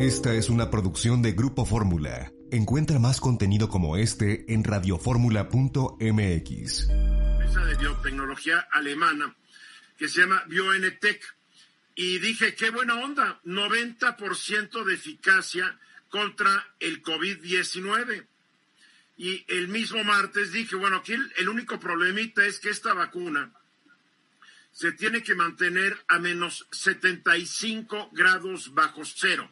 Esta es una producción de Grupo Fórmula. Encuentra más contenido como este en radioformula.mx. Empresa de biotecnología alemana que se llama BioNTech. Y dije, qué buena onda, 90% de eficacia contra el COVID-19. Y el mismo martes dije, bueno, aquí el, único problemita es que esta vacuna se tiene que mantener a menos 75 grados bajo cero.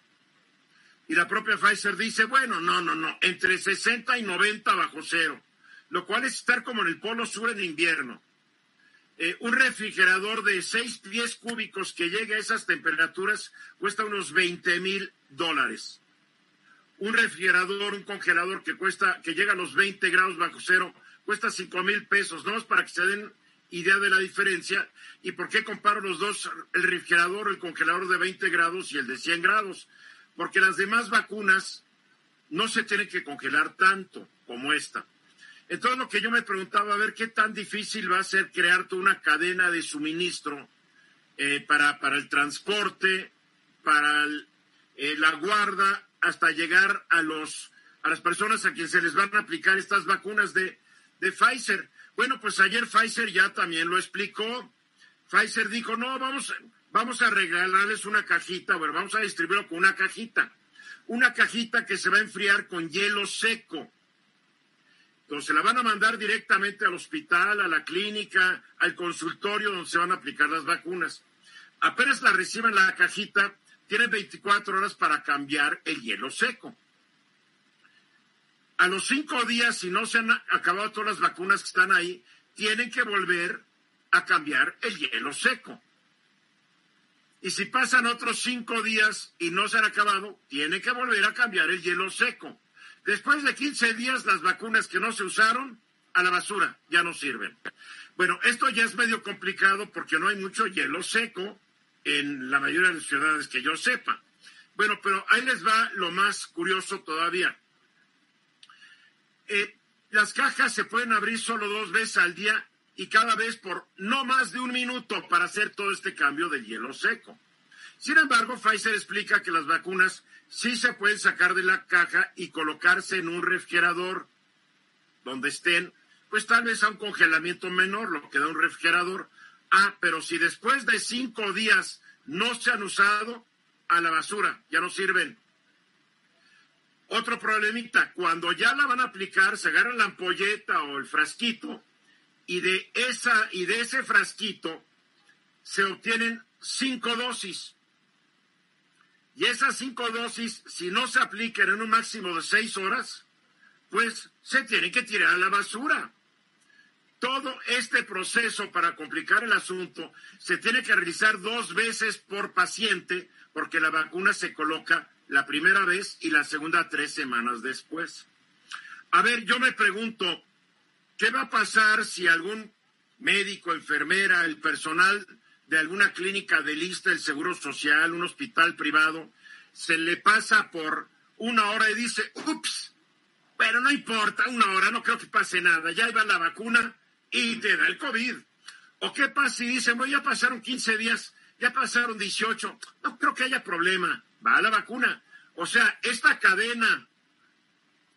Y la propia Pfizer dice, bueno, no, no, no, entre 60 y 90 bajo cero, lo cual es estar como en el polo sur en invierno. Eh, un refrigerador de 6 pies cúbicos que llegue a esas temperaturas cuesta unos 20 mil dólares. Un refrigerador, un congelador que cuesta, que llega a los 20 grados bajo cero, cuesta 5 mil pesos, ¿no? Es para que se den idea de la diferencia. ¿Y por qué comparo los dos, el refrigerador, el congelador de 20 grados y el de 100 grados? Porque las demás vacunas no se tienen que congelar tanto como esta. Entonces lo que yo me preguntaba, a ver qué tan difícil va a ser crear toda una cadena de suministro eh, para, para el transporte, para eh, la guarda, hasta llegar a los a las personas a quienes se les van a aplicar estas vacunas de, de Pfizer. Bueno, pues ayer Pfizer ya también lo explicó. Pfizer dijo, no, vamos, vamos a regalarles una cajita, bueno, vamos a distribuirlo con una cajita. Una cajita que se va a enfriar con hielo seco. Entonces la van a mandar directamente al hospital, a la clínica, al consultorio donde se van a aplicar las vacunas. Apenas la reciban la cajita, tienen 24 horas para cambiar el hielo seco. A los cinco días, si no se han acabado todas las vacunas que están ahí, tienen que volver a cambiar el hielo seco. Y si pasan otros cinco días y no se han acabado, tiene que volver a cambiar el hielo seco. Después de 15 días, las vacunas que no se usaron, a la basura, ya no sirven. Bueno, esto ya es medio complicado porque no hay mucho hielo seco en la mayoría de las ciudades que yo sepa. Bueno, pero ahí les va lo más curioso todavía. Eh, las cajas se pueden abrir solo dos veces al día y cada vez por no más de un minuto para hacer todo este cambio de hielo seco. Sin embargo, Pfizer explica que las vacunas sí se pueden sacar de la caja y colocarse en un refrigerador donde estén, pues tal vez a un congelamiento menor, lo que da un refrigerador. Ah, pero si después de cinco días no se han usado, a la basura, ya no sirven. Otro problemita, cuando ya la van a aplicar, se agarran la ampolleta o el frasquito y de esa y de ese frasquito se obtienen cinco dosis. Y esas cinco dosis, si no se aplican en un máximo de seis horas, pues se tienen que tirar a la basura. Todo este proceso para complicar el asunto se tiene que realizar dos veces por paciente porque la vacuna se coloca la primera vez y la segunda tres semanas después. A ver, yo me pregunto, ¿Qué va a pasar si algún médico, enfermera, el personal de alguna clínica de lista del Seguro Social, un hospital privado, se le pasa por una hora y dice, ups, pero no importa, una hora, no creo que pase nada, ya iba la vacuna y te da el COVID. ¿O qué pasa si dicen, bueno, ya pasaron 15 días, ya pasaron 18, no creo que haya problema, va a la vacuna? O sea, esta cadena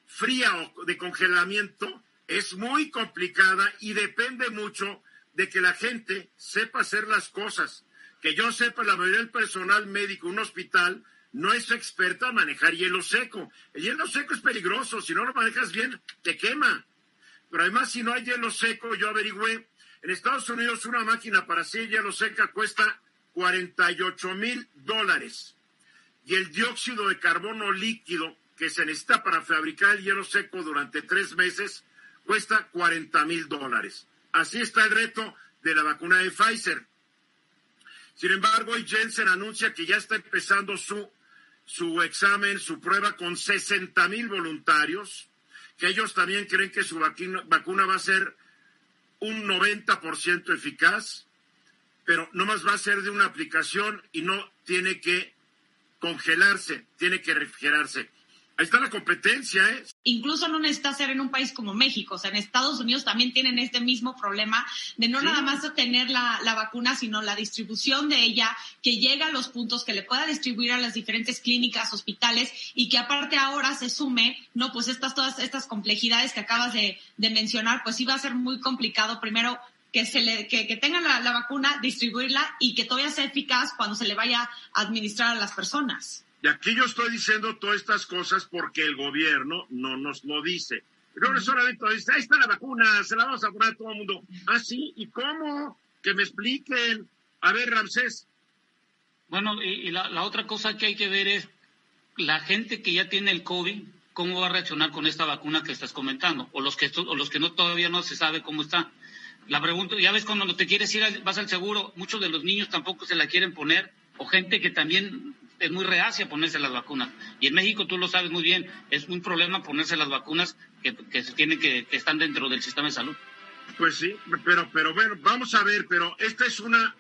fría o de congelamiento es muy complicada y depende mucho de que la gente sepa hacer las cosas. Que yo sepa, la mayoría del personal médico un hospital no es experta en manejar hielo seco. El hielo seco es peligroso, si no lo manejas bien, te quema. Pero además, si no hay hielo seco, yo averigüé, en Estados Unidos una máquina para hacer hielo seca cuesta 48 mil dólares. Y el dióxido de carbono líquido que se necesita para fabricar el hielo seco durante tres meses cuesta 40 mil dólares. Así está el reto de la vacuna de Pfizer. Sin embargo, hoy Jensen anuncia que ya está empezando su su examen, su prueba con 60 mil voluntarios, que ellos también creen que su vacuna, vacuna va a ser un 90% eficaz, pero no más va a ser de una aplicación y no tiene que congelarse, tiene que refrigerarse. Ahí está la competencia, ¿eh? Incluso no necesita ser en un país como México. O sea, en Estados Unidos también tienen este mismo problema de no nada más tener la, la, vacuna, sino la distribución de ella, que llega a los puntos, que le pueda distribuir a las diferentes clínicas, hospitales y que aparte ahora se sume, no, pues estas, todas estas complejidades que acabas de, de mencionar, pues sí va a ser muy complicado primero que se le, que, que tengan la, la, vacuna, distribuirla y que todavía sea eficaz cuando se le vaya a administrar a las personas. Y aquí yo estoy diciendo todas estas cosas porque el gobierno no nos lo dice. Pero solamente dice, ahí está la vacuna, se la vamos a poner a todo el mundo. Ah, sí, ¿y cómo? Que me expliquen. A ver, Ramsés. Bueno, y, y la, la, otra cosa que hay que ver es la gente que ya tiene el COVID, cómo va a reaccionar con esta vacuna que estás comentando, o los que, o los que no todavía no se sabe cómo está. La pregunta, ya ves, cuando te quieres ir, vas al seguro, muchos de los niños tampoco se la quieren poner, o gente que también es muy reacia a ponerse las vacunas. Y en México, tú lo sabes muy bien, es un problema ponerse las vacunas que, que se tienen que, que están dentro del sistema de salud. Pues sí, pero, pero bueno, vamos a ver, pero esta es una...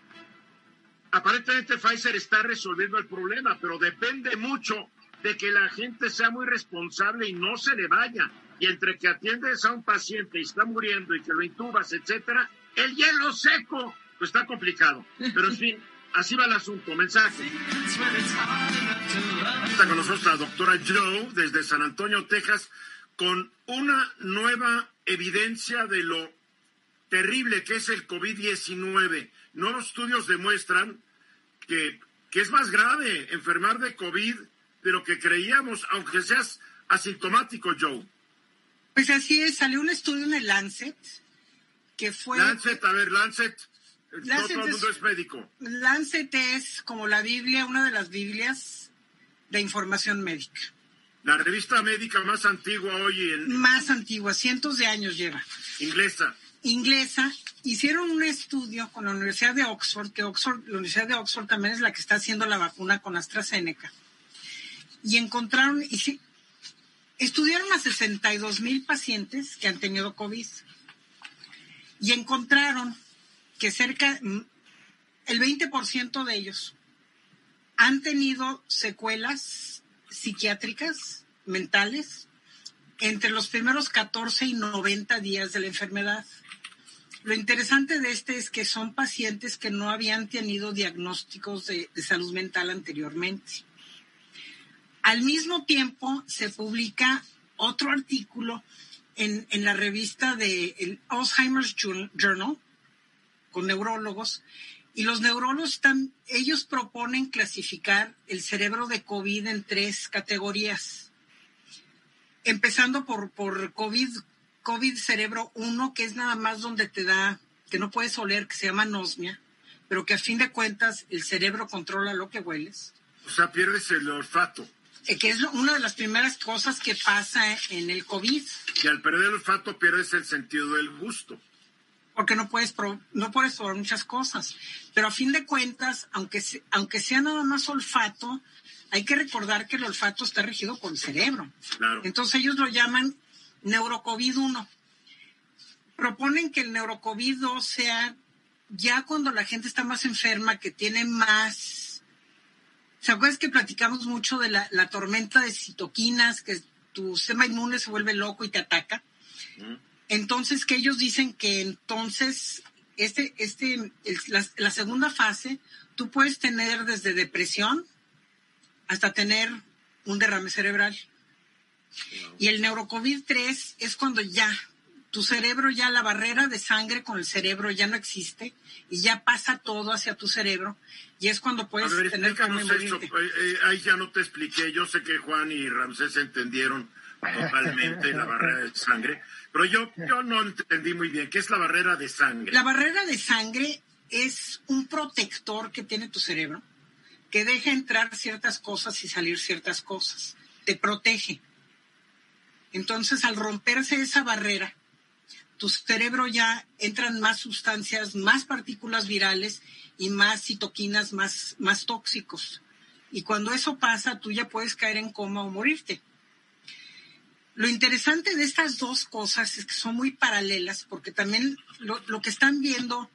Aparentemente Pfizer está resolviendo el problema, pero depende mucho de que la gente sea muy responsable y no se le vaya. Y entre que atiendes a un paciente y está muriendo y que lo intubas, etcétera, el hielo seco, pues está complicado. Pero en fin, así va el asunto. Mensaje. Está con nosotros la doctora Joe desde San Antonio, Texas, con una nueva evidencia de lo terrible que es el COVID-19. Nuevos estudios demuestran que, que es más grave enfermar de COVID de lo que creíamos, aunque seas asintomático, Joe. Pues así es, salió un estudio en el Lancet que fue... Lancet, a ver, Lancet, Lancet no todo el mundo es, médico. Lancet es como la Biblia, una de las Biblias de información médica. La revista médica más antigua hoy en... Más antigua, cientos de años lleva. Inglesa. Inglesa. Hicieron un estudio con la Universidad de Oxford, que Oxford, la Universidad de Oxford también es la que está haciendo la vacuna con AstraZeneca. Y encontraron, y sí, estudiaron a 62 mil pacientes que han tenido COVID. Y encontraron que cerca, el 20% de ellos han tenido secuelas psiquiátricas, mentales, entre los primeros 14 y 90 días de la enfermedad. Lo interesante de este es que son pacientes que no habían tenido diagnósticos de, de salud mental anteriormente. Al mismo tiempo se publica otro artículo en, en la revista de el Alzheimer's Journal con neurólogos y los neurólogos están, ellos proponen clasificar el cerebro de COVID en tres categorías. Empezando por, por COVID, COVID cerebro 1, que es nada más donde te da, que no puedes oler, que se llama anosmia, pero que a fin de cuentas el cerebro controla lo que hueles. O sea, pierdes el olfato. Eh, que es una de las primeras cosas que pasa en el COVID. Y al perder el olfato pierdes el sentido del gusto porque no puedes no puedes probar muchas cosas. Pero a fin de cuentas, aunque, aunque sea nada más olfato, hay que recordar que el olfato está regido por el cerebro. Claro. Entonces ellos lo llaman neurocovid 1. Proponen que el neurocovid 2 sea ya cuando la gente está más enferma, que tiene más... ¿Se acuerdas que platicamos mucho de la, la tormenta de citoquinas, que tu sistema inmune se vuelve loco y te ataca? Mm. Entonces, que ellos dicen que entonces, este, este, el, la, la, segunda fase, tú puedes tener desde depresión hasta tener un derrame cerebral. Y el neurocovid 3 es cuando ya tu cerebro, ya la barrera de sangre con el cerebro ya no existe y ya pasa todo hacia tu cerebro y es cuando puedes ver, tener que esto. Eh, eh, ahí ya no te expliqué, yo sé que Juan y Ramsés entendieron totalmente la barrera de sangre. Pero yo, yo no entendí muy bien. ¿Qué es la barrera de sangre? La barrera de sangre es un protector que tiene tu cerebro que deja entrar ciertas cosas y salir ciertas cosas. Te protege. Entonces, al romperse esa barrera, tu cerebro ya entran más sustancias, más partículas virales y más citoquinas más, más tóxicos. Y cuando eso pasa, tú ya puedes caer en coma o morirte. Lo interesante de estas dos cosas es que son muy paralelas, porque también lo, que están viendo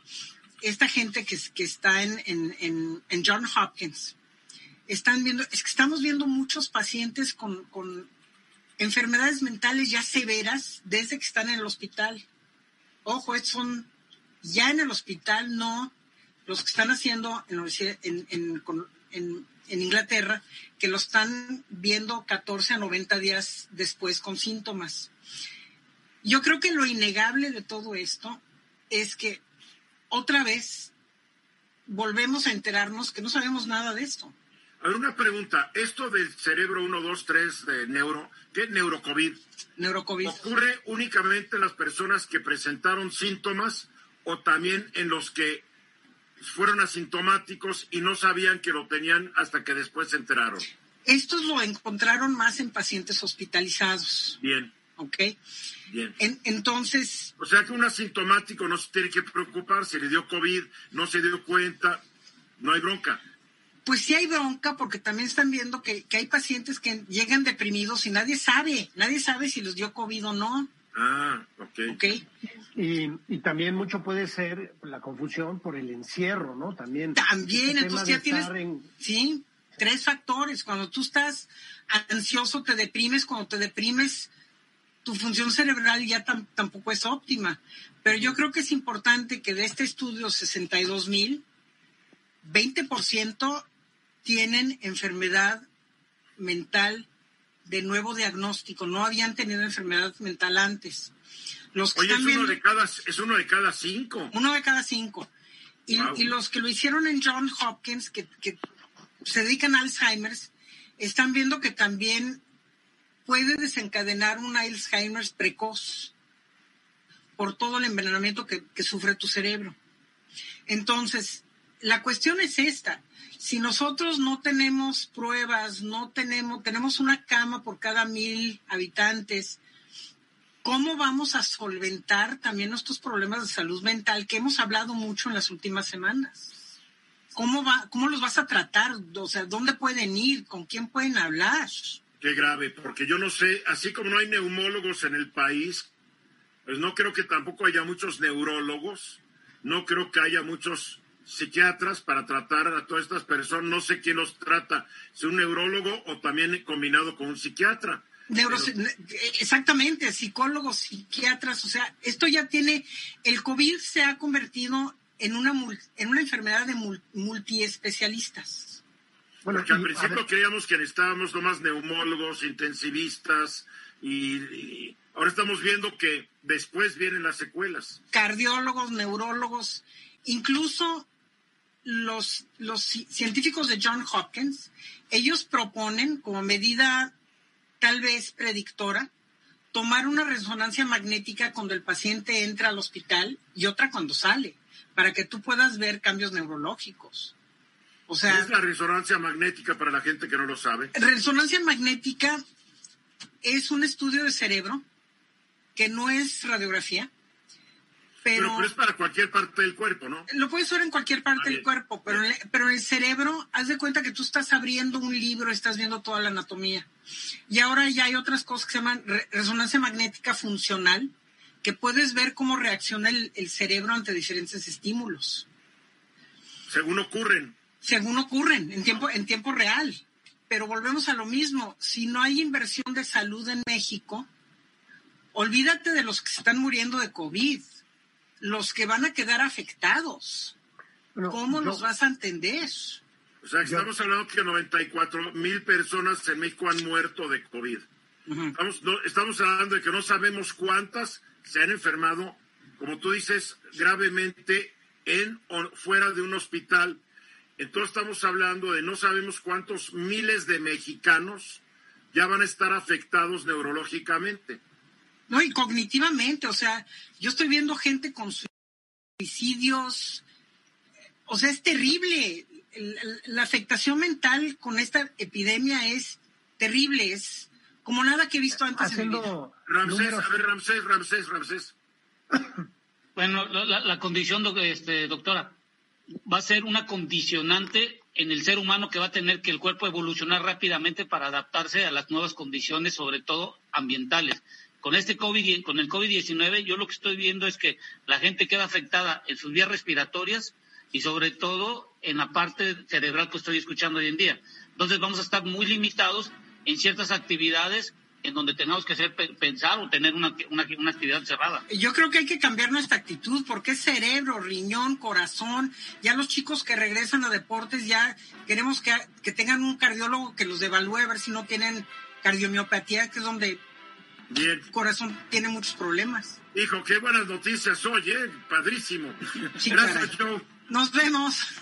esta gente que, está en, en, en, John Hopkins, están viendo, es que estamos viendo muchos pacientes con, con enfermedades mentales ya severas desde que están en el hospital. Ojo, son ya en el hospital, no los que están haciendo en, en, en, en Inglaterra, que lo están viendo 14 a 90 días después con síntomas. Yo creo que lo innegable de todo esto es que otra vez volvemos a enterarnos que no sabemos nada de esto. A ver, una pregunta. Esto del cerebro 1, 2, 3 de neuro, ¿qué es neurocovid? Neurocovid. ¿Ocurre únicamente en las personas que presentaron síntomas o también en los que fueron asintomáticos y no sabían que lo tenían hasta que después se enteraron. Estos lo encontraron más en pacientes hospitalizados. Bien. ¿Ok? Bien. entonces. O sea que un asintomático no se tiene que preocupar, si le dio COVID, no se dio cuenta, no hay bronca. Pues sí hay bronca porque también están viendo que, que hay pacientes que llegan deprimidos y nadie sabe, nadie sabe si les dio COVID o no. Ah, ok. okay. Y, y, también mucho puede ser la confusión por el encierro, ¿no? También. También, entonces ya tienes. Sí, tres factores. Cuando tú estás ansioso, te deprimes. Cuando te deprimes, tu función cerebral ya tampoco es óptima. Pero yo creo que es importante que de este estudio 62 mil, 20% tienen enfermedad mental de nuevo diagnóstico, no habían tenido enfermedad mental antes. Los Oye, es, uno de cada, es uno de cada cinco. Uno de cada cinco. Y, los que lo hicieron en John Hopkins, que, se dedican a Alzheimer's, están viendo que también puede desencadenar un Alzheimer's precoz por todo el envenenamiento que, que sufre tu cerebro. Entonces, la cuestión es esta si nosotros no tenemos pruebas, no tenemos, tenemos una cama por cada mil habitantes, ¿cómo vamos a solventar también nuestros problemas de salud mental que hemos hablado mucho en las últimas semanas? ¿Cómo, ¿Cómo los vas a tratar? O sea, ¿dónde pueden ir? ¿Con quién pueden hablar? Qué grave, porque yo no sé, así como no hay neumólogos en el país, pues no creo que tampoco haya muchos neurólogos, no creo que haya muchos psiquiatras para tratar a todas estas personas. No sé quién los trata, si un neurólogo o también combinado con un psiquiatra. Exactamente, psicólogos, psiquiatras, o sea, esto ya tiene, el COVID se ha convertido en una, en una enfermedad de multiespecialistas. Bueno, Porque al principio creíamos que necesitábamos nomás neumólogos, intensivistas, y ahora estamos viendo que después vienen las secuelas. Cardiólogos, neurólogos, incluso los, los científicos de John Hopkins, ellos proponen como medida tal vez predictora tomar una resonancia magnética cuando el paciente entra al hospital y otra cuando sale, para que tú puedas ver cambios neurológicos. O sea, ¿Qué es la resonancia magnética para la gente que no lo sabe? Resonancia magnética es un estudio de cerebro que no es radiografía, pero, es para cualquier parte del cuerpo, ¿no? Lo puedes ver en cualquier parte del cuerpo, pero, en, pero en el cerebro, haz de cuenta que tú estás abriendo un libro, estás viendo toda la anatomía. Y ahora ya hay otras cosas que se llaman resonancia magnética funcional, que puedes ver cómo reacciona el, cerebro ante diferentes estímulos. Según ocurren. Según ocurren, en tiempo, en tiempo real. Pero volvemos a lo mismo. Si no hay inversión de salud en México, olvídate de los que se están muriendo de COVID los que van a quedar afectados. ¿Cómo los vas a entender? O sea, estamos hablando que 94 mil personas en México han muerto de COVID. estamos, hablando de que no sabemos cuántas se han enfermado, como tú dices, gravemente en o fuera de un hospital. Entonces estamos hablando de no sabemos cuántos miles de mexicanos ya van a estar afectados neurológicamente. No, y cognitivamente, o sea, yo estoy viendo gente con suicidios, o sea, es terrible. La afectación mental con esta epidemia es terrible, es como nada que he visto antes Haciendo en mi vida. Ramsés, a ver, Ramsés, Ramsés, Ramsés. Bueno, la, condición, este, doctora, va a ser una condicionante en el ser humano que va a tener que el cuerpo evolucionar rápidamente para adaptarse a las nuevas condiciones, sobre todo ambientales. Con este COVID, con el COVID-19, yo lo que estoy viendo es que la gente queda afectada en sus vías respiratorias y sobre todo en la parte cerebral que estoy escuchando hoy en día. Entonces vamos a estar muy limitados en ciertas actividades en donde tenemos que hacer pensar o tener una, una, actividad cerrada. Yo creo que hay que cambiar nuestra actitud porque es cerebro, riñón, corazón. Ya los chicos que regresan a deportes ya queremos que, que tengan un cardiólogo que los evalúe a ver si no tienen cardiomiopatía, que es donde el corazón tiene muchos problemas. Hijo, qué buenas noticias hoy, ¿eh? Padrísimo. Gracias, Joe. Nos vemos.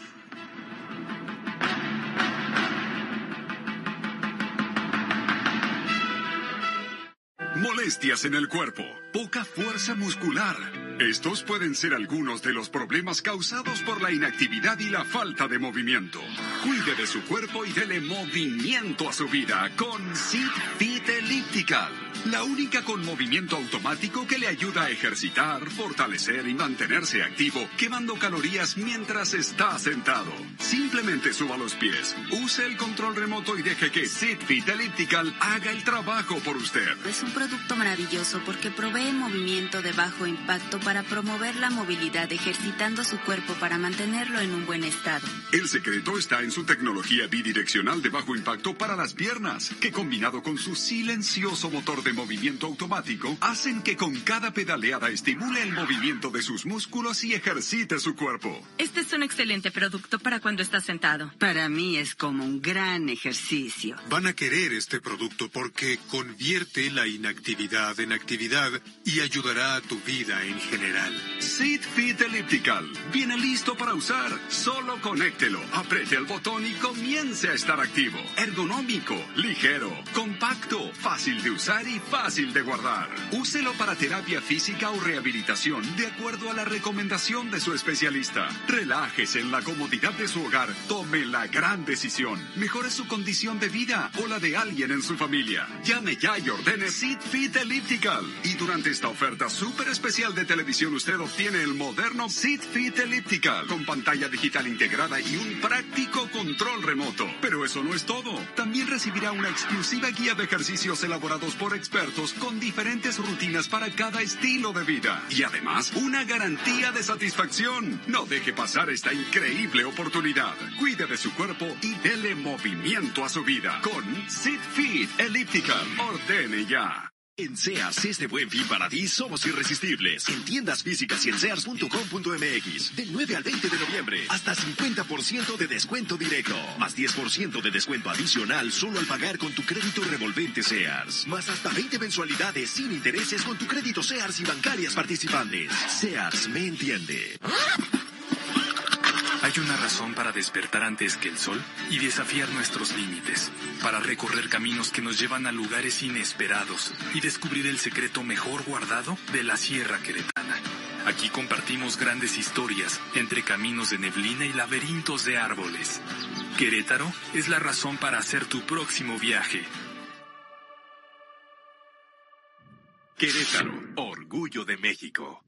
Molestias en el cuerpo, poca fuerza muscular. Estos pueden ser algunos de los problemas causados por la inactividad y la falta de movimiento. Cuide de su cuerpo y dele movimiento a su vida con Sit Fit Elliptical la única con movimiento automático que le ayuda a ejercitar, fortalecer y mantenerse activo, quemando calorías mientras está sentado. Simplemente suba los pies, use el control remoto y deje que SitFit Elliptical haga el trabajo por usted. Es un producto maravilloso porque provee movimiento de bajo impacto para promover la movilidad ejercitando su cuerpo para mantenerlo en un buen estado. El secreto está en su tecnología bidireccional de bajo impacto para las piernas, que combinado con su silencioso motor de movimiento automático hacen que con cada pedaleada estimule el movimiento de sus músculos y ejercite su cuerpo. Este es un excelente producto para cuando estás sentado. Para mí es como un gran ejercicio. Van a querer este producto porque convierte la inactividad en actividad y ayudará a tu vida en general. Sit Fit Elliptical. Viene listo para usar. Solo conéctelo, apriete el botón y comience a estar activo. Ergonómico, ligero, compacto, fácil de usar y fácil de guardar. Úselo para terapia física o rehabilitación de acuerdo a la recomendación de su especialista. Relájese en la comodidad de su hogar. Tome la gran decisión. Mejore su condición de vida o la de alguien en su familia. Llame ya y ordene Sit Fit Elliptical. Y durante esta oferta súper especial de televisión usted obtiene el moderno Sit Fit Elliptical con pantalla digital integrada y un práctico control remoto. Pero eso no es todo. También recibirá una exclusiva guía de ejercicios elaborados por expertos con diferentes rutinas para cada estilo de vida. Y además, una garantía de satisfacción. No deje pasar esta increíble oportunidad. Cuide de su cuerpo y dele movimiento a su vida con Sit Fit Elliptical. Ordene ya. En Sears este buen fin para ti somos irresistibles. En tiendas físicas y en sears.com.mx. Del 9 al 20 de noviembre. Hasta 50% de descuento directo. Más 10% de descuento adicional solo al pagar con tu crédito revolvente Sears. Más hasta 20 mensualidades sin intereses con tu crédito Sears y bancarias participantes. Sears me entiende. Hay una razón para despertar antes que el sol y desafiar nuestros límites, para recorrer caminos que nos llevan a lugares inesperados y descubrir el secreto mejor guardado de la Sierra Queretana. Aquí compartimos grandes historias entre caminos de neblina y laberintos de árboles. Querétaro es la razón para hacer tu próximo viaje. Querétaro, orgullo de México.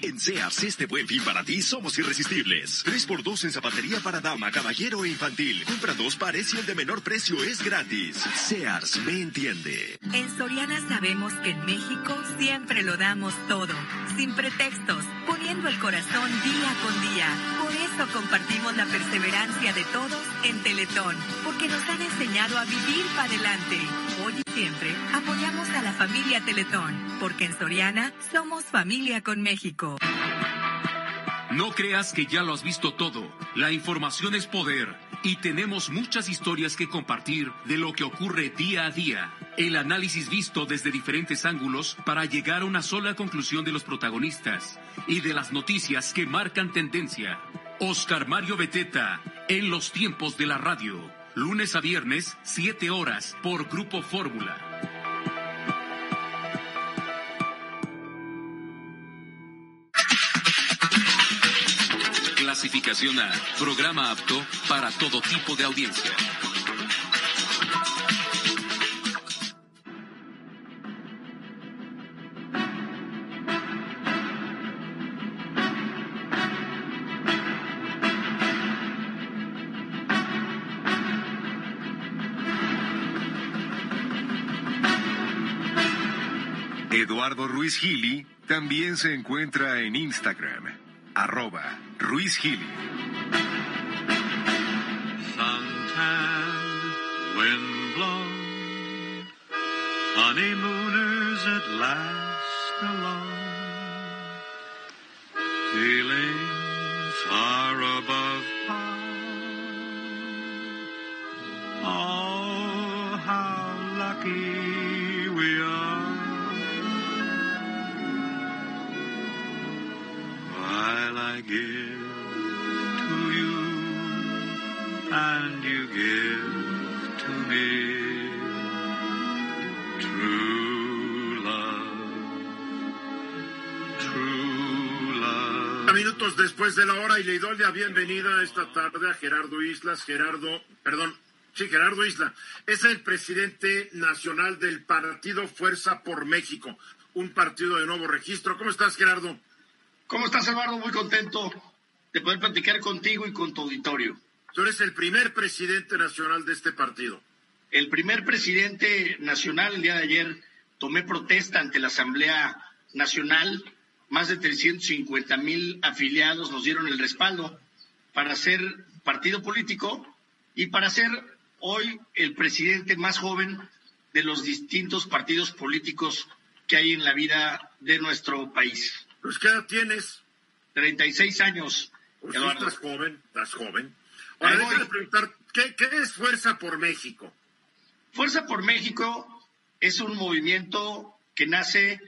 En Sears este buen fin para ti somos irresistibles. 3x2 en zapatería para dama, caballero e infantil. Compra dos pares y el de menor precio es gratis. Sears me entiende. En Soriana sabemos que en México siempre lo damos todo, sin pretextos, el corazón día con día. Por eso compartimos la perseverancia de todos en Teletón, porque nos han enseñado a vivir para adelante. Hoy y siempre apoyamos a la familia Teletón, porque en Soriana somos familia con México. No creas que ya lo has visto todo. La información es poder y tenemos muchas historias que compartir de lo que ocurre día a día. El análisis visto desde diferentes ángulos para llegar a una sola conclusión de los protagonistas y de las noticias que marcan tendencia. Oscar Mario Beteta, en los tiempos de la radio. Lunes a viernes, 7 horas, por Grupo Fórmula. Clasificación A. Programa apto para todo tipo de audiencia. Eduardo Ruiz Gili también se encuentra en Instagram, arroba Ruiz Gili. honeymooners at last alone, give and you give to me. Minutos después de la hora y le doy la bienvenida esta tarde a Gerardo Islas. Gerardo, perdón, sí, Gerardo Isla. Es el presidente nacional del partido Fuerza por México, un partido de nuevo registro. ¿Cómo estás, Gerardo? ¿Cómo estás, Eduardo? Muy contento de poder platicar contigo y con tu auditorio. Tú eres el primer presidente nacional de este partido. El primer presidente nacional, el día de ayer, tomé protesta ante la Asamblea Nacional. Más de 350 mil afiliados nos dieron el respaldo para ser partido político y para ser hoy el presidente más joven de los distintos partidos políticos que hay en la vida de nuestro país. Pues, ¿qué edad tienes? 36 años. Pues estás joven, estás joven. Ahora, déjame preguntar, ¿qué, ¿qué es Fuerza por México? Fuerza por México es un movimiento que nace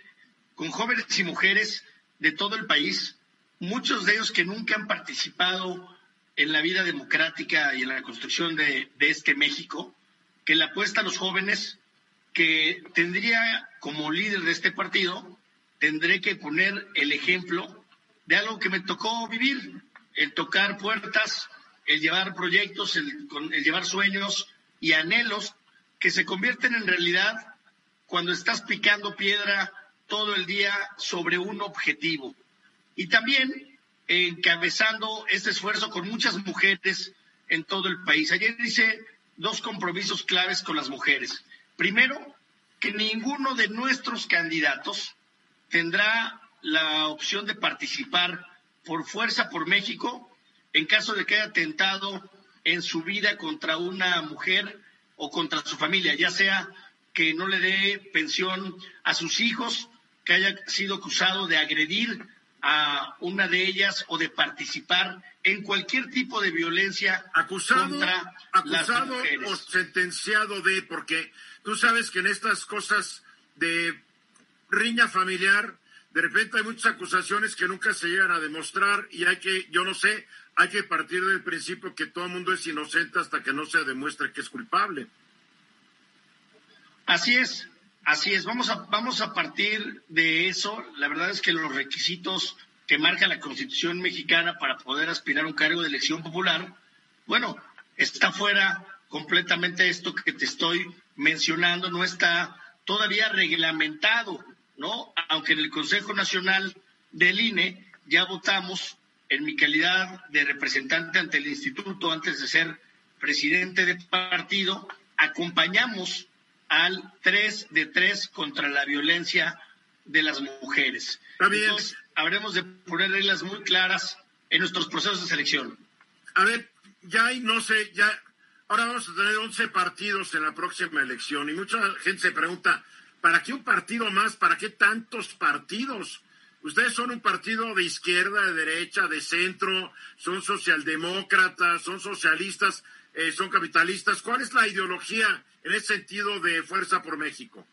con jóvenes y mujeres de todo el país, muchos de ellos que nunca han participado en la vida democrática y en la construcción de, de este México, que le apuesta a los jóvenes, que tendría como líder de este partido, tendré que poner el ejemplo de algo que me tocó vivir, el tocar puertas, el llevar proyectos, el, llevar sueños y anhelos que se convierten en realidad cuando estás picando piedra todo el día sobre un objetivo. Y también encabezando este esfuerzo con muchas mujeres en todo el país. Ayer hice dos compromisos claves con las mujeres. Primero, que ninguno de nuestros candidatos tendrá la opción de participar por fuerza por México en caso de que haya atentado en su vida contra una mujer o contra su familia, ya sea que no le dé pensión a sus hijos, que haya sido acusado de agredir a una de ellas o de participar en cualquier tipo de violencia acusado, contra acusado las mujeres. o sentenciado de, porque tú sabes que en estas cosas de riña familiar, de repente hay muchas acusaciones que nunca se llegan a demostrar y hay que, yo no sé, hay que partir del principio que todo el mundo es inocente hasta que no se demuestre que es culpable. Así es, así es. Vamos a, vamos a partir de eso. La verdad es que los requisitos que marca la Constitución mexicana para poder aspirar a un cargo de elección popular, bueno, está fuera completamente esto que te estoy mencionando, no está todavía reglamentado, ¿no? Aunque en el Consejo Nacional del INE ya votamos en mi calidad de representante ante el instituto antes de ser presidente de partido, acompañamos al 3 de 3 contra la violencia de las mujeres. Entonces, habremos de poner reglas muy claras en nuestros procesos de selección. A ver, ya hay, no sé, ya, ahora vamos a tener 11 partidos en la próxima elección y mucha gente se pregunta, ¿para qué un partido más? ¿Para qué tantos partidos? Ustedes son un partido de izquierda, de derecha, de centro, son socialdemócratas, son socialistas, eh, son capitalistas. ¿Cuál es la ideología en ese sentido de Fuerza por México?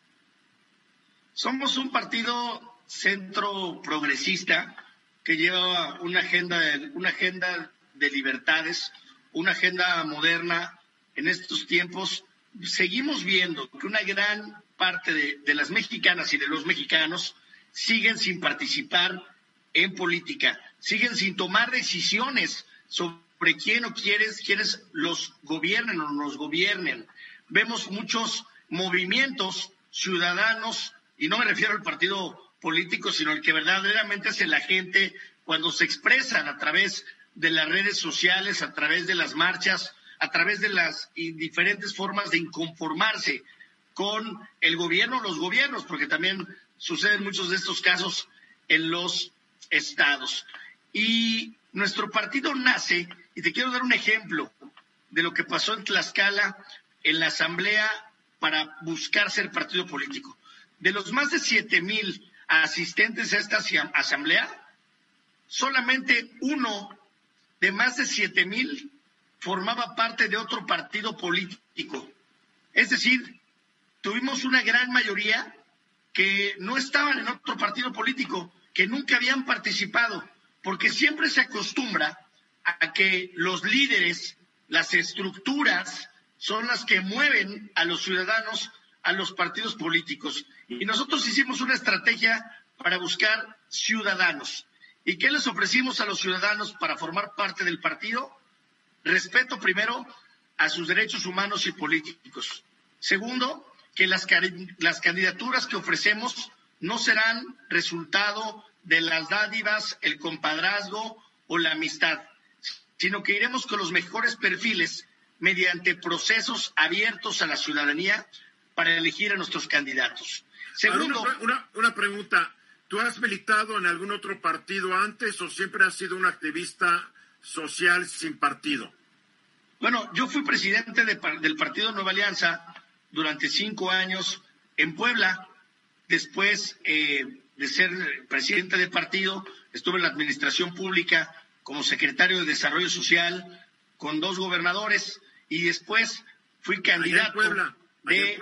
Somos un partido centro progresista que lleva una agenda de, una agenda de libertades, una agenda moderna en estos tiempos. Seguimos viendo que una gran parte de, las mexicanas y de los mexicanos siguen sin participar en política, siguen sin tomar decisiones sobre quién o quiénes, quiénes los gobiernen o nos gobiernen. Vemos muchos movimientos ciudadanos, y no me refiero al partido político, sino el que verdaderamente hace la gente cuando se expresan a través de las redes sociales, a través de las marchas, a través de las diferentes formas de inconformarse con el gobierno, los gobiernos, porque también suceden muchos de estos casos en los estados. Y nuestro partido nace, y te quiero dar un ejemplo de lo que pasó en Tlaxcala en la asamblea para buscar ser partido político. De los más de siete mil asistentes a esta asamblea, solamente uno de más de siete mil formaba parte de otro partido político. Es decir, tuvimos una gran mayoría que no estaban en otro partido político, que nunca habían participado, porque siempre se acostumbra a que los líderes, las estructuras, son las que mueven a los ciudadanos a los partidos políticos. Y nosotros hicimos una estrategia para buscar ciudadanos. ¿Y qué les ofrecimos a los ciudadanos para formar parte del partido? Respeto primero a sus derechos humanos y políticos. Segundo, que las, las candidaturas que ofrecemos no serán resultado de las dádivas, el compadrazgo o la amistad, sino que iremos con los mejores perfiles mediante procesos abiertos a la ciudadanía para elegir a nuestros candidatos. Segundo, una, pregunta. ¿Tú has militado en algún otro partido antes o siempre has sido un activista social sin partido? Bueno, yo fui presidente del Partido Nueva Alianza durante cinco años en Puebla. Después eh, de ser presidente del partido, estuve en la administración pública como secretario de Desarrollo Social con dos gobernadores y después fui candidato de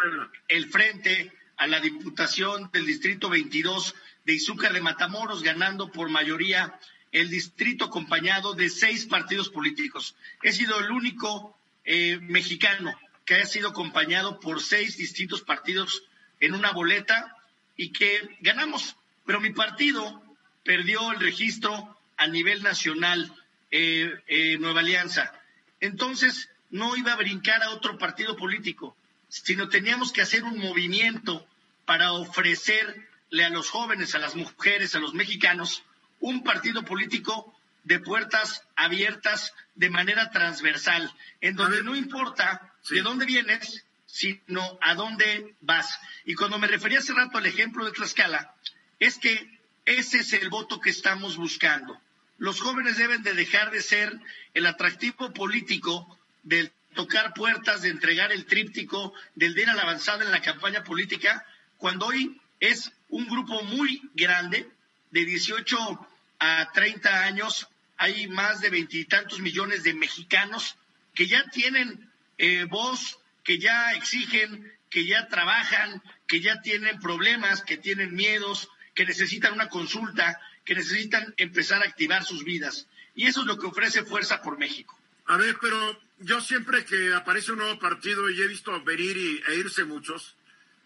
el Frente a la Diputación del Distrito 22 de Izúcar de Matamoros, ganando por mayoría el distrito acompañado de seis partidos políticos. He sido el único eh, mexicano que ha sido acompañado por seis distintos partidos en una boleta y que ganamos. Pero mi partido perdió el registro a nivel nacional, eh, eh, Nueva Alianza. Entonces, no iba a brincar a otro partido político sino teníamos que hacer un movimiento para ofrecerle a los jóvenes, a las mujeres, a los mexicanos, un partido político de puertas abiertas de manera transversal, en donde no importa de dónde vienes, sino a dónde vas. Y cuando me refería hace rato al ejemplo de Tlaxcala, es que ese es el voto que estamos buscando. Los jóvenes deben de dejar de ser el atractivo político del tocar puertas, de entregar el tríptico, del de ir a la avanzada en la campaña política, cuando hoy es un grupo muy grande, de 18 a 30 años, hay más de veintitantos millones de mexicanos que ya tienen eh, voz, que ya exigen, que ya trabajan, que ya tienen problemas, que tienen miedos, que necesitan una consulta, que necesitan empezar a activar sus vidas. Y eso es lo que ofrece Fuerza por México. A ver, pero yo siempre que aparece un nuevo partido y he visto venir y, e irse muchos,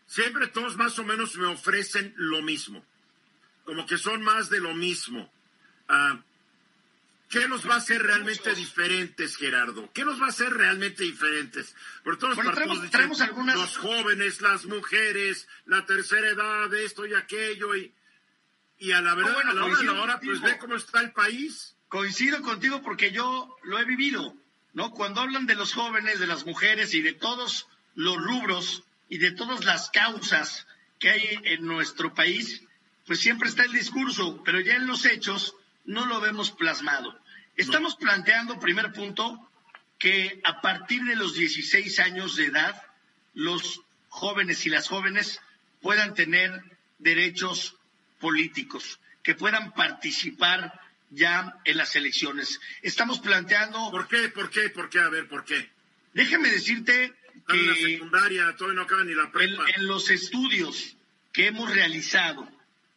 siempre todos más o menos me ofrecen lo mismo. Como que son más de lo mismo. Ah, ¿Qué nos va a hacer realmente diferentes, Gerardo? ¿Qué nos va a hacer realmente diferentes? Por todos los partidos traemos, algunas... los jóvenes, las mujeres, la tercera edad, esto y aquello, y, y a la verdad, a la hora de la hora, pues ve cómo está el país. Coincido contigo porque yo lo he vivido. ¿no? Cuando hablan de los jóvenes, de las mujeres y de todos los rubros y de todas las causas que hay en nuestro país, pues siempre está el discurso, pero ya en los hechos no lo vemos plasmado. Estamos planteando, primer punto, que a partir de los 16 años de edad, los jóvenes y las jóvenes puedan tener derechos políticos, que puedan participar ya en las elecciones. Estamos planteando... ¿Por qué? ¿Por qué? ¿Por qué? A ver, ¿por qué? Déjame decirte que... En la secundaria, todavía no acaba ni la prepa. En, los estudios que hemos realizado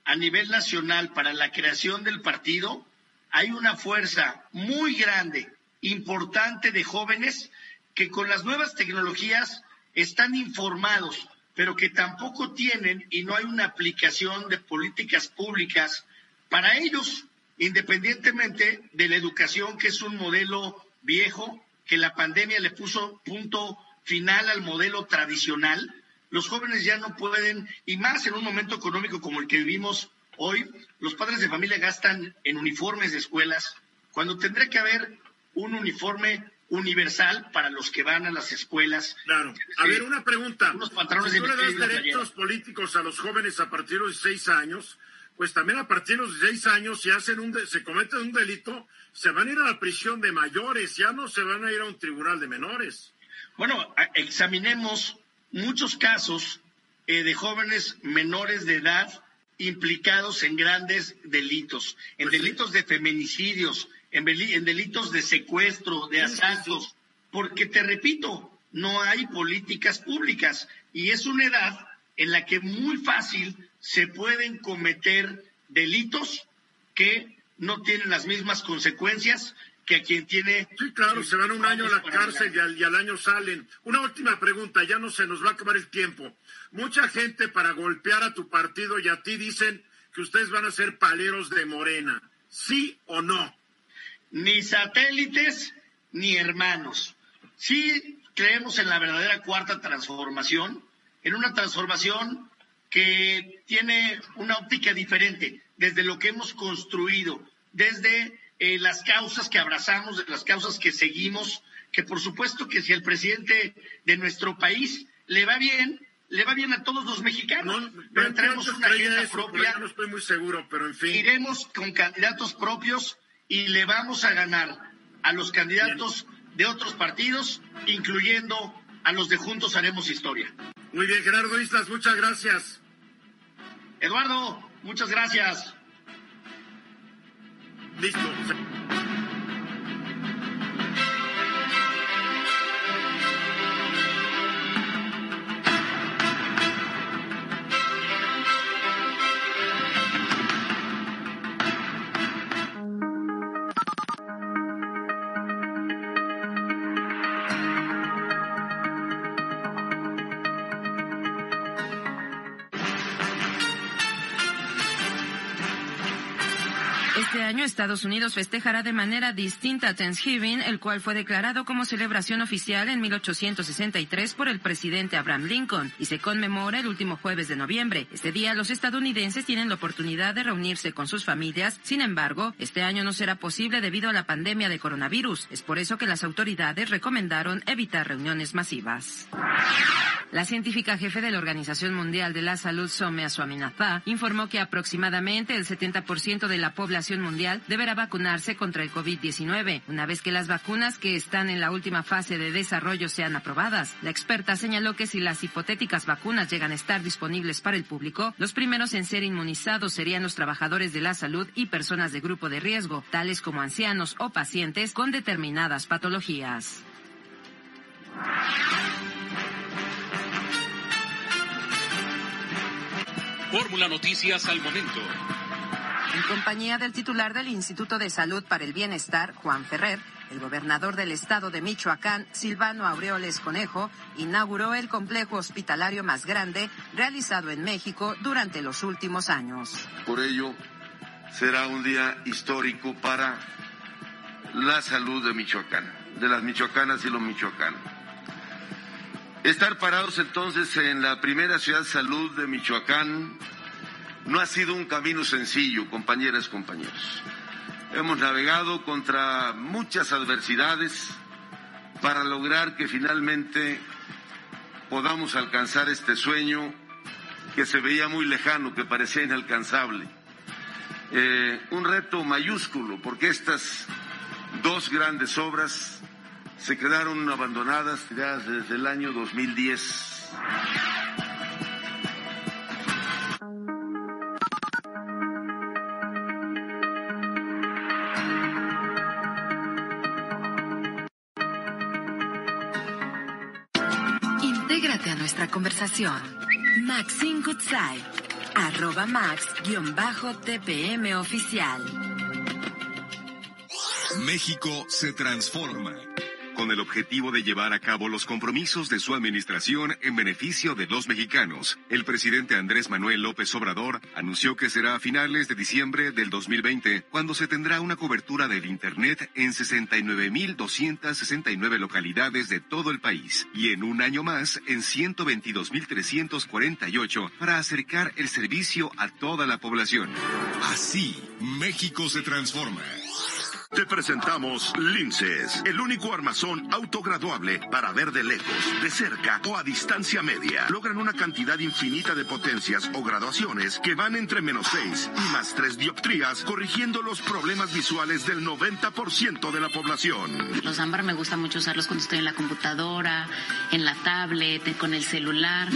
a nivel nacional para la creación del partido, hay una fuerza muy grande, importante de jóvenes que con las nuevas tecnologías están informados, pero que tampoco tienen y no hay una aplicación de políticas públicas para ellos independientemente de la educación, que es un modelo viejo, que la pandemia le puso punto final al modelo tradicional, los jóvenes ya no pueden, y más en un momento económico como el que vivimos hoy, los padres de familia gastan en uniformes de escuelas, cuando tendría que haber un uniforme universal para los que van a las escuelas. Claro. A ver, una pregunta. Unos pantalones si tú le das derechos políticos a los jóvenes a partir de los 16 años, pues también a partir de los 16 años, si hacen un de- se cometen un delito, se van a ir a la prisión de mayores, ya no se van a ir a un tribunal de menores. Bueno, examinemos muchos casos eh, de jóvenes menores de edad implicados en grandes delitos, en delitos de feminicidios, en, en delitos de secuestro, de asaltos, porque te repito, no hay políticas públicas y es una edad en la que muy fácil se pueden cometer delitos que no tienen las mismas consecuencias que a quien tiene... Sí, claro, se van un año a la cárcel y al, y al año salen. Una última pregunta, ya no se nos va a acabar el tiempo. Mucha gente para golpear a tu partido y a ti dicen que ustedes van a ser paleros de Morena. ¿Sí o no? Ni satélites ni hermanos. Sí creemos en la verdadera cuarta transformación, en una transformación que tiene una óptica diferente desde lo que hemos construido, desde eh, las causas que abrazamos, de las causas que seguimos, que por supuesto que si el presidente de nuestro país le va bien, le va bien a todos los mexicanos. pero Yo tenemos antes una agenda eso, pero propia. no estoy muy seguro, pero en fin. Iremos con candidatos propios y le vamos a ganar a los candidatos de otros partidos, incluyendo a los de Juntos Haremos Historia. Muy bien, Gerardo Islas, muchas gracias. Eduardo, muchas gracias. Listo. Este Estados Unidos festejará de manera distinta Thanksgiving, el cual fue declarado como celebración oficial en 1863 por el presidente Abraham Lincoln y se conmemora el último jueves de noviembre. Este día los estadounidenses tienen la oportunidad de reunirse con sus familias. Sin embargo, este año no será posible debido a la pandemia de coronavirus. Es por eso que las autoridades recomendaron evitar reuniones masivas. La científica jefe de la Organización Mundial de la Salud, Somea Swaminathan, informó que aproximadamente el 70% de la población mundial deberá vacunarse contra el COVID-19, una vez que las vacunas que están en la última fase de desarrollo sean aprobadas. La experta señaló que si las hipotéticas vacunas llegan a estar disponibles para el público, los primeros en ser inmunizados serían los trabajadores de la salud y personas de grupo de riesgo, tales como ancianos o pacientes con determinadas patologías. Fórmula Noticias al momento. En compañía del titular del Instituto de Salud para el Bienestar, Juan Ferrer, el gobernador del estado de Michoacán, Silvano Aureoles Conejo, inauguró el complejo hospitalario más grande realizado en México durante los últimos años. Por ello, será un día histórico para la salud de Michoacán, de las michoacanas y los michoacanos. Estar parados entonces en la primera ciudad de salud de Michoacán no ha sido un camino sencillo, compañeras compañeros. Hemos navegado contra muchas adversidades para lograr que finalmente podamos alcanzar este sueño que se veía muy lejano, que parecía inalcanzable. Eh, un reto mayúsculo, porque estas dos grandes obras se quedaron abandonadas desde el año 2010. Conversación. Maxine Goodside. Arroba max-tpm oficial. México se transforma. Con el objetivo de llevar a cabo los compromisos de su administración en beneficio de los mexicanos, el presidente Andrés Manuel López Obrador anunció que será a finales de diciembre del 2020 cuando se tendrá una cobertura del Internet en 69.269 localidades de todo el país y en un año más en 122.348 para acercar el servicio a toda la población. Así, México se transforma. Te presentamos Linces, el único armazón autograduable para ver de lejos, de cerca o a distancia media. Logran una cantidad infinita de potencias o graduaciones que van entre menos 6 y más 3 dioptrías, corrigiendo los problemas visuales del 90% de la población. Los ámbar me gusta mucho usarlos cuando estoy en la computadora, en la tablet, con el celular.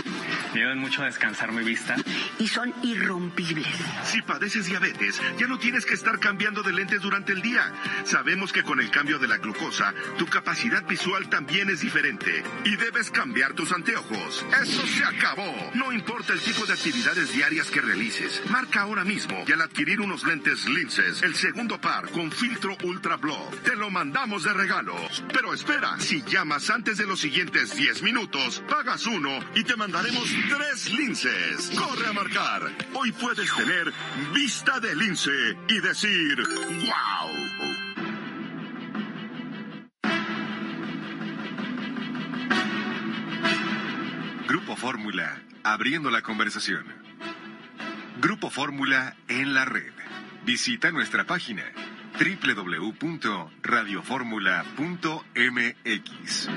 Me ayudan mucho a descansar mi vista. Y son irrompibles. Si padeces diabetes, ya no tienes que estar cambiando de lentes durante el día. Sabemos que con el cambio de la glucosa, tu capacidad visual también es diferente y debes cambiar tus anteojos. Eso se acabó. No importa el tipo de actividades diarias que realices. Marca ahora mismo y al adquirir unos lentes Linces, el segundo par con filtro Ultra Block, te lo mandamos de regalo. Pero espera, si llamas antes de los siguientes 10 minutos, pagas uno y te mandaremos tres linces. Corre a marcar. Hoy puedes tener vista de lince y decir, wow. Fórmula, abriendo la conversación. Grupo Fórmula en la red. Visita nuestra página www.radioformula.mx.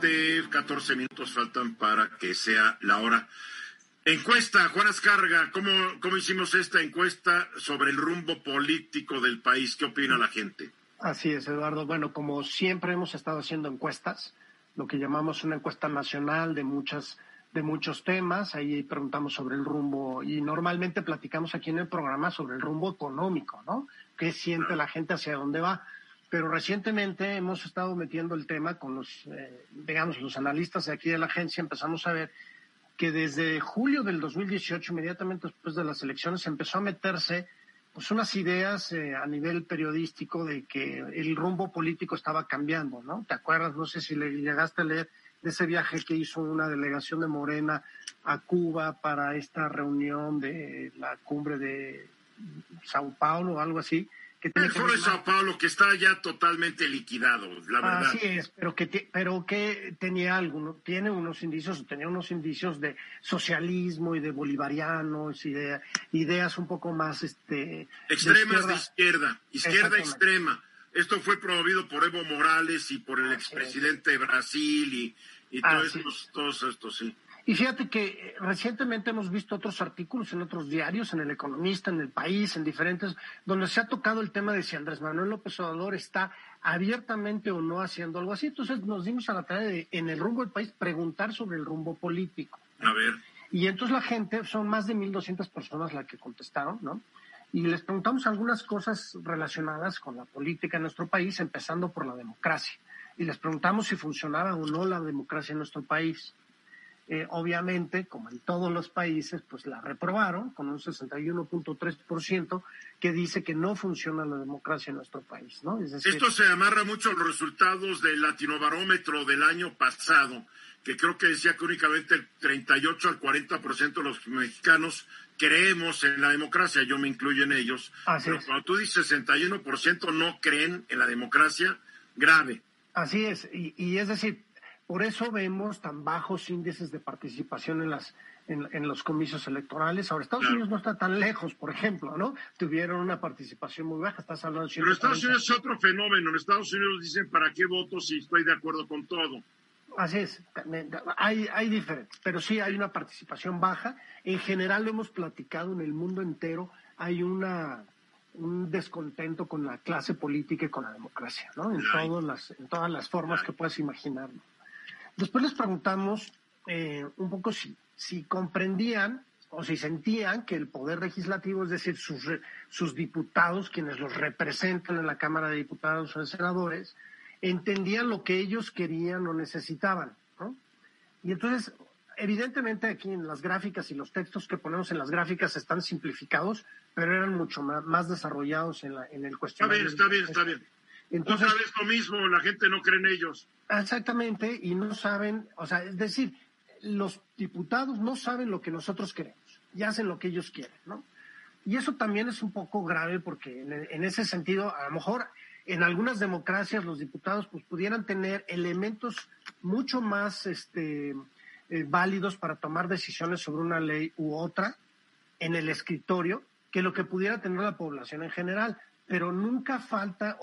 7, 14 minutos faltan para que sea la hora. Encuesta, Juan Ascarga, ¿cómo, ¿cómo hicimos esta encuesta sobre el rumbo político del país? ¿Qué opina la gente? Así es, Eduardo. Bueno, como siempre hemos estado haciendo encuestas, lo que llamamos una encuesta nacional de muchas de muchos temas, ahí preguntamos sobre el rumbo y normalmente platicamos aquí en el programa sobre el rumbo económico, ¿no? ¿Qué siente la gente hacia dónde va? Pero recientemente hemos estado metiendo el tema con los, eh, digamos, los analistas de aquí de la agencia, empezamos a ver que desde julio del 2018, inmediatamente después de las elecciones, empezó a meterse pues unas ideas eh, a nivel periodístico de que el rumbo político estaba cambiando, ¿no? ¿Te acuerdas? No sé si le llegaste a leer de ese viaje que hizo una delegación de Morena a Cuba para esta reunión de la cumbre de Sao Paulo o algo así. Que tiene El foro de Sao Paulo que está ya totalmente liquidado, la verdad. Así es, pero que, pero que tenía alguno, tiene unos indicios, tenía unos indicios de socialismo y de bolivarianos y de ideas un poco más, este, Extremas de izquierda. izquierda, izquierda extrema. Esto fue promovido por Evo Morales y por el expresidente de Brasil y, y todos, estos, todos estos, sí. Y fíjate que eh, recientemente hemos visto otros artículos en otros diarios, en El Economista, en El País, en diferentes, donde se ha tocado el tema de si Andrés Manuel López Obrador está abiertamente o no haciendo algo así. Entonces nos dimos a la tarea de, en el rumbo del país, preguntar sobre el rumbo político. A ver. Y entonces la gente, son más de 1.200 personas las que contestaron, ¿no? Y les preguntamos algunas cosas relacionadas con la política en nuestro país, empezando por la democracia. Y les preguntamos si funcionaba o no la democracia en nuestro país. Eh, obviamente, como en todos los países, pues la reprobaron con un 61.3% que dice que no funciona la democracia en nuestro país, ¿no? Es decir, Esto se amarra mucho a los resultados del latinobarómetro del año pasado, que creo que decía que únicamente el 38 al 40% de los mexicanos creemos en la democracia, yo me incluyo en ellos. Así Pero es. cuando tú dices 61% no creen en la democracia, grave. Así es, y, y es decir, por eso vemos tan bajos índices de participación en las en, los comicios electorales. Ahora, Estados Unidos no está tan lejos, por ejemplo, ¿no? Tuvieron una participación muy baja, estás hablando de Pero Estados Unidos es otro fenómeno. En Estados Unidos dicen, ¿para qué voto si estoy de acuerdo con todo? Así es, hay, hay diferentes, pero sí hay una participación baja. En general lo hemos platicado en el mundo entero, hay una un descontento con la clase política y con la democracia, ¿no? En, todas las, en todas las formas que puedes imaginar. Después les preguntamos eh, un poco si, si comprendían o si sentían que el poder legislativo, es decir, sus, sus diputados, quienes los representan en la Cámara de Diputados o de Senadores, entendían lo que ellos querían o necesitaban. ¿no? Y entonces, evidentemente aquí en las gráficas y los textos que ponemos en las gráficas están simplificados, pero eran mucho más, desarrollados en, la, en el cuestionario. Está bien, está bien, está bien. Entonces, Otra vez lo mismo, la gente no cree en ellos. Exactamente, y no saben, o sea, es decir, los diputados no saben lo que nosotros queremos y hacen lo que ellos quieren, ¿no? Y eso también es un poco grave porque en, ese sentido, a lo mejor en algunas democracias los diputados pues pudieran tener elementos mucho más este, eh, válidos para tomar decisiones sobre una ley u otra en el escritorio que lo que pudiera tener la población en general. Pero nunca falta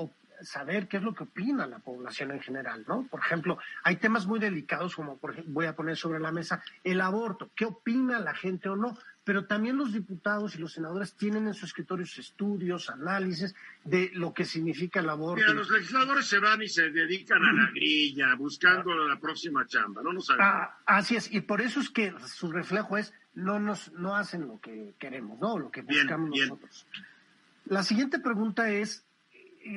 saber qué es lo que opina la población en general, ¿no? Por ejemplo, hay temas muy delicados como por ejemplo, voy a poner sobre la mesa el aborto, qué opina la gente o no, pero también los diputados y los senadores tienen en sus escritorios estudios, análisis de lo que significa el aborto. Mira, los legisladores se van y se dedican a la grilla, buscando la próxima chamba, no nos ah, Así es, y por eso es que su reflejo es no nos no hacen lo que queremos, ¿no? Lo que buscamos nosotros. La siguiente pregunta es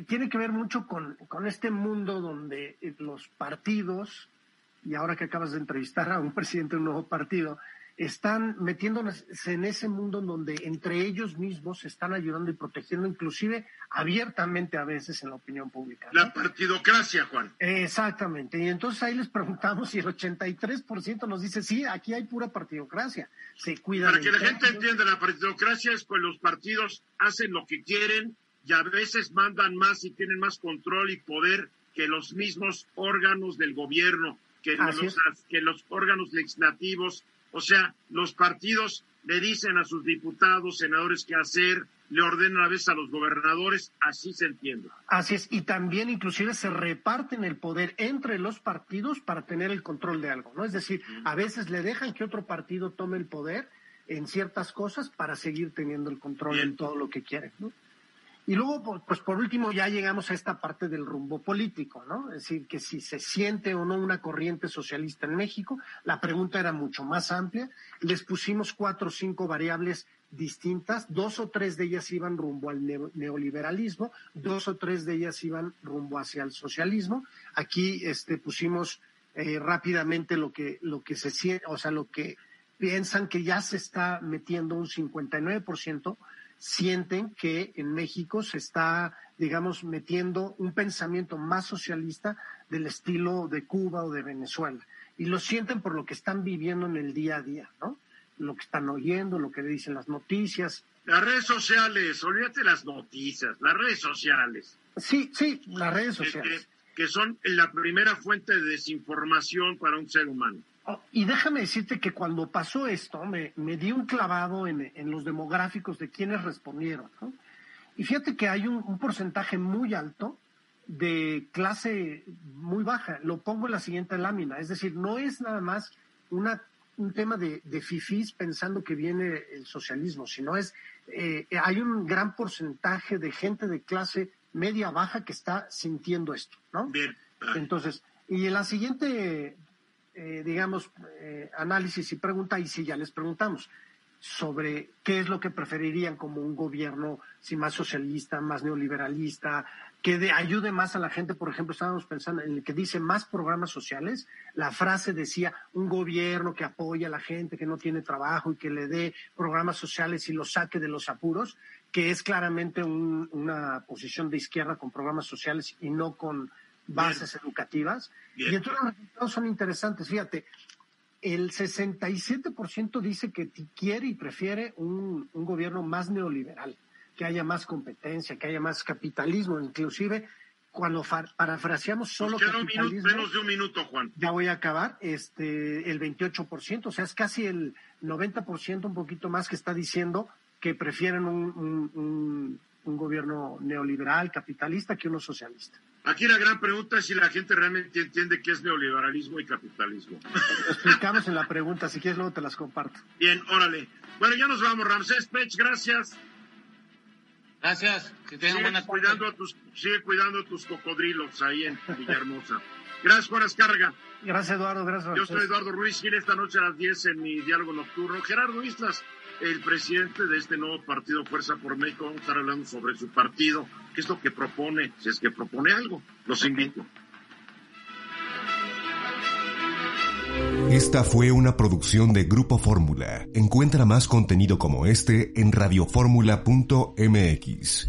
tiene que ver mucho con, con este mundo donde eh, los partidos, y ahora que acabas de entrevistar a un presidente de un nuevo partido, están metiéndose en ese mundo donde entre ellos mismos se están ayudando y protegiendo, inclusive abiertamente a veces en la opinión pública. La partidocracia, Juan. Exactamente. Y entonces ahí les preguntamos si el 83% nos dice, sí, aquí hay pura partidocracia. Se cuidan. Para que la gente entienda, la partidocracia es pues los partidos hacen lo que quieren y a veces mandan más y tienen más control y poder que los mismos órganos del gobierno, que los, que los órganos legislativos. O sea, los partidos le dicen a sus diputados, senadores qué hacer, le ordenan a veces a los gobernadores, así se entiende. Así es, y también inclusive se reparten el poder entre los partidos para tener el control de algo, ¿no? Es decir, a veces le dejan que otro partido tome el poder en ciertas cosas para seguir teniendo el control en todo lo que quieren, ¿no? Y luego, pues por último, ya llegamos a esta parte del rumbo político, ¿no? Es decir, que si se siente o no una corriente socialista en México, la pregunta era mucho más amplia. Les pusimos cuatro o cinco variables distintas, dos o tres de ellas iban rumbo al neoliberalismo, dos o tres de ellas iban rumbo hacia el socialismo. Aquí este, pusimos eh, rápidamente lo que, lo que se siente, o sea, lo que piensan que ya se está metiendo un 59% sienten que en México se está, digamos, metiendo un pensamiento más socialista del estilo de Cuba o de Venezuela. Y lo sienten por lo que están viviendo en el día a día, ¿no? Lo que están oyendo, lo que dicen las noticias. Las redes sociales, olvídate las noticias, las redes sociales. Sí, sí, las redes sociales. que son la primera fuente de desinformación para un ser humano. Y déjame decirte que cuando pasó esto, me, di un clavado en, los demográficos de quienes respondieron. Y fíjate que hay un, porcentaje muy alto de clase muy baja. Lo pongo en la siguiente lámina. Es decir, no es nada más una, un tema de, de fifís pensando que viene el socialismo, sino es, eh, hay un gran porcentaje de gente de clase media baja que está sintiendo esto, ¿no? Bien. Entonces, y en la siguiente eh, digamos, eh, análisis y pregunta, y si ya les preguntamos sobre qué es lo que preferirían como un gobierno, si más socialista, más neoliberalista, que de, ayude más a la gente. Por ejemplo, estábamos pensando en el que dice más programas sociales. La frase decía un gobierno que apoya a la gente que no tiene trabajo y que le dé programas sociales y los saque de los apuros, que es claramente una posición de izquierda con programas sociales y no con bases educativas. Y entonces los resultados son interesantes. Fíjate, el 67% dice que quiere y prefiere un, un, gobierno más neoliberal, que haya más competencia, que haya más capitalismo, inclusive cuando parafraseamos solo un minuto, menos de un minuto, Juan. Ya voy a acabar. Este, el 28%, o sea, es casi el 90%, un poquito más, que está diciendo que prefieren un, un, un gobierno neoliberal, capitalista, que uno socialista. Aquí la gran pregunta es si la gente realmente entiende qué es neoliberalismo y capitalismo. Explicamos en la pregunta, si quieres luego te las comparto. Bien, órale. Bueno, ya nos vamos, Ramsés Pech, gracias. Gracias, que tengan buena cuidando a tus, Sigue cuidando a tus cocodrilos ahí en Villahermosa. Gracias, Juan Ascárraga. Gracias, Eduardo, gracias. Yo soy Eduardo Ruiz y esta noche a las 10 en mi diálogo nocturno. Gerardo Islas, el presidente de este nuevo partido Fuerza por México, vamos a estar hablando sobre su partido, qué es lo que propone, si es que propone algo. Los invito. Esta fue una producción de Grupo Fórmula. Encuentra más contenido como este en radioformula.mx.